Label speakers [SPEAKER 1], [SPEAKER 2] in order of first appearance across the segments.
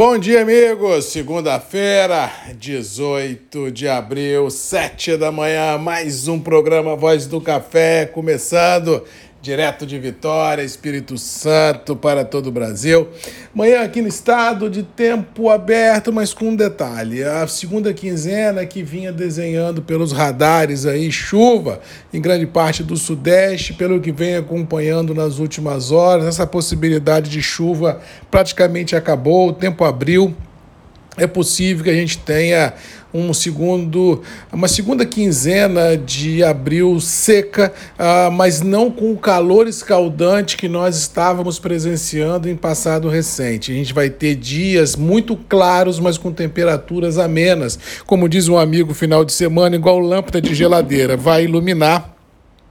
[SPEAKER 1] Bom dia, amigos. Segunda-feira, 18 de abril, 7 da manhã, mais um programa Voz do Café começando direto de Vitória, Espírito Santo para todo o Brasil. Manhã aqui no estado de tempo aberto, mas com um detalhe. A segunda quinzena que vinha desenhando pelos radares aí chuva em grande parte do sudeste, pelo que vem acompanhando nas últimas horas, essa possibilidade de chuva praticamente acabou, o tempo abriu. É possível que a gente tenha um segundo, uma segunda quinzena de abril seca, uh, mas não com o calor escaldante que nós estávamos presenciando em passado recente. A gente vai ter dias muito claros, mas com temperaturas amenas. Como diz um amigo, final de semana, igual lâmpada de geladeira, vai iluminar,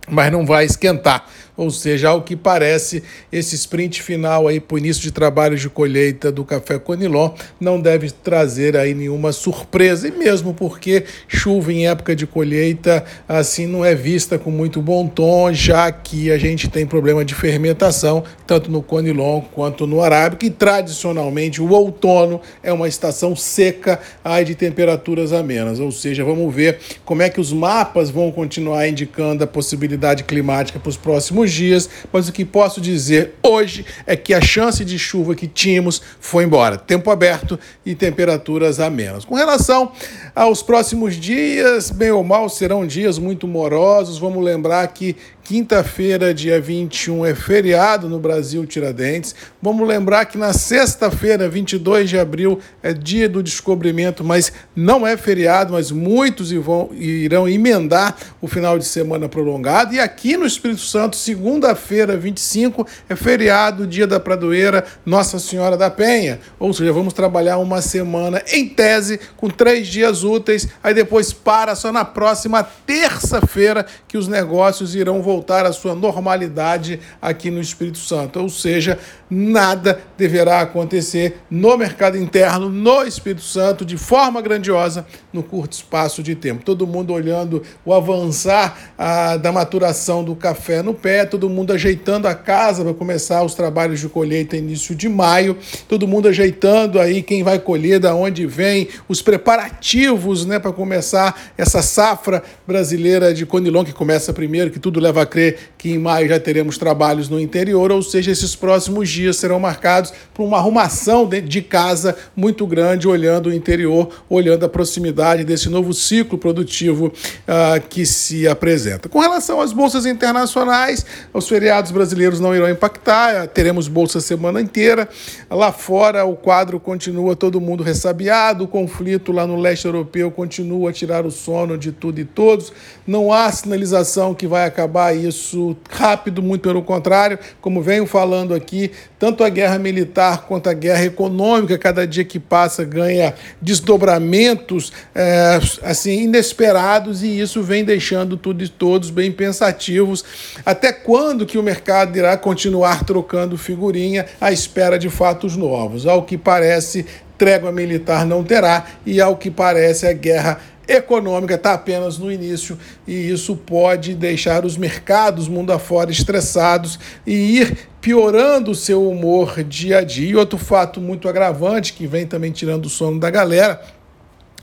[SPEAKER 1] mas não vai esquentar ou seja, ao que parece, esse sprint final aí para o início de trabalhos de colheita do café Conilon não deve trazer aí nenhuma surpresa, e mesmo porque chuva em época de colheita assim não é vista com muito bom tom, já que a gente tem problema de fermentação, tanto no Conilon quanto no Arábica, e tradicionalmente o outono é uma estação seca aí de temperaturas amenas, ou seja, vamos ver como é que os mapas vão continuar indicando a possibilidade climática para os próximos dias, mas o que posso dizer hoje é que a chance de chuva que tínhamos foi embora. Tempo aberto e temperaturas amenas. Com relação aos próximos dias, bem ou mal, serão dias muito morosos. Vamos lembrar que Quinta-feira, dia 21, é feriado no Brasil Tiradentes. Vamos lembrar que na sexta-feira, 22 de abril, é dia do descobrimento, mas não é feriado, mas muitos irão emendar o final de semana prolongado. E aqui no Espírito Santo, segunda-feira, 25, é feriado, dia da Pradoeira, Nossa Senhora da Penha. Ou seja, vamos trabalhar uma semana em tese, com três dias úteis, aí depois para só na próxima terça-feira que os negócios irão voltar voltar à sua normalidade aqui no Espírito Santo. Ou seja, nada deverá acontecer no mercado interno, no Espírito Santo, de forma grandiosa, no curto espaço de tempo. Todo mundo olhando o avançar a, da maturação do café no pé, todo mundo ajeitando a casa para começar os trabalhos de colheita início de maio, todo mundo ajeitando aí quem vai colher, da onde vem, os preparativos né, para começar essa safra brasileira de Conilon, que começa primeiro, que tudo leva a crer que em maio já teremos trabalhos no interior, ou seja, esses próximos dias serão marcados por uma arrumação de casa muito grande, olhando o interior, olhando a proximidade desse novo ciclo produtivo uh, que se apresenta. Com relação às bolsas internacionais, os feriados brasileiros não irão impactar, teremos bolsa a semana inteira. Lá fora, o quadro continua todo mundo ressabiado, o conflito lá no leste europeu continua a tirar o sono de tudo e todos. Não há sinalização que vai acabar isso rápido, muito pelo contrário, como venho falando aqui, tanto a guerra militar quanto a guerra econômica, cada dia que passa ganha desdobramentos é, assim inesperados e isso vem deixando tudo e todos bem pensativos. Até quando que o mercado irá continuar trocando figurinha à espera de fatos novos? Ao que parece, trégua militar não terá e ao que parece a guerra econômica está apenas no início e isso pode deixar os mercados mundo afora estressados e ir piorando o seu humor dia a dia. E outro fato muito agravante que vem também tirando o sono da galera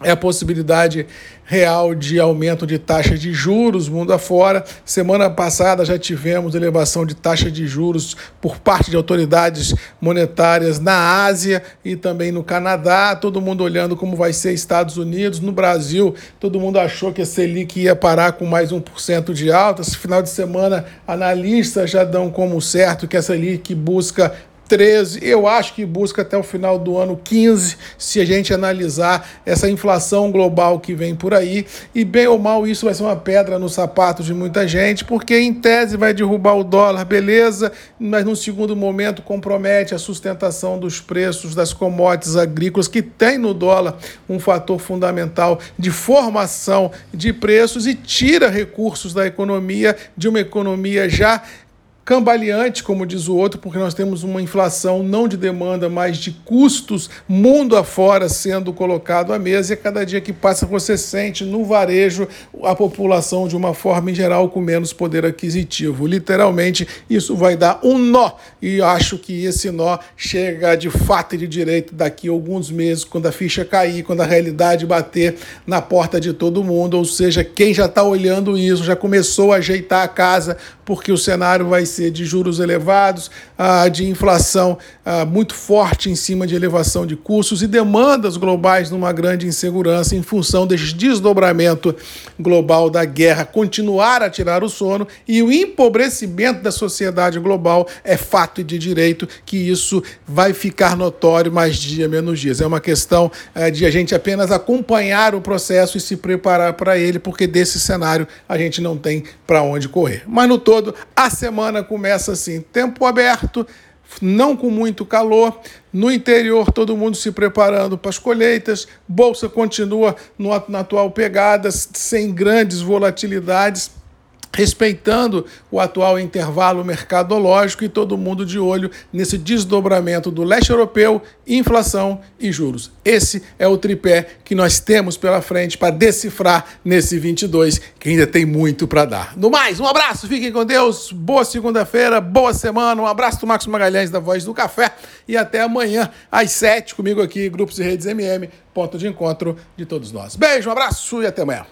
[SPEAKER 1] é a possibilidade real de aumento de taxa de juros mundo afora. Semana passada já tivemos elevação de taxa de juros por parte de autoridades monetárias na Ásia e também no Canadá. Todo mundo olhando como vai ser Estados Unidos. No Brasil, todo mundo achou que a Selic ia parar com mais 1% de alta. Esse final de semana, analistas já dão como certo que a Selic busca 13, eu acho que busca até o final do ano 15, se a gente analisar essa inflação global que vem por aí. E bem ou mal, isso vai ser uma pedra no sapato de muita gente, porque em tese vai derrubar o dólar, beleza, mas num segundo momento compromete a sustentação dos preços das commodities agrícolas, que tem no dólar um fator fundamental de formação de preços e tira recursos da economia, de uma economia já cambaleante, como diz o outro, porque nós temos uma inflação não de demanda, mas de custos mundo afora sendo colocado à mesa, e a cada dia que passa você sente no varejo a população de uma forma em geral com menos poder aquisitivo. Literalmente, isso vai dar um nó, e acho que esse nó chega de fato e de direito daqui a alguns meses, quando a ficha cair, quando a realidade bater na porta de todo mundo, ou seja, quem já está olhando isso, já começou a ajeitar a casa, porque o cenário vai ser de juros elevados, ah, de inflação ah, muito forte em cima de elevação de custos e demandas globais numa grande insegurança em função desse desdobramento global da guerra continuar a tirar o sono e o empobrecimento da sociedade global é fato de direito que isso vai ficar notório mais dia menos dias. É uma questão ah, de a gente apenas acompanhar o processo e se preparar para ele, porque desse cenário a gente não tem para onde correr. Mas no todo todo. A semana começa assim: tempo aberto, não com muito calor. No interior, todo mundo se preparando para as colheitas. Bolsa continua no, na atual pegada, sem grandes volatilidades respeitando o atual intervalo mercadológico e todo mundo de olho nesse desdobramento do leste europeu, inflação e juros. Esse é o tripé que nós temos pela frente para decifrar nesse 22, que ainda tem muito para dar. No mais, um abraço, fiquem com Deus, boa segunda-feira, boa semana, um abraço do Marcos Magalhães da Voz do Café e até amanhã às 7 comigo aqui, Grupos e Redes MM, ponto de encontro de todos nós. Beijo, um abraço e até amanhã.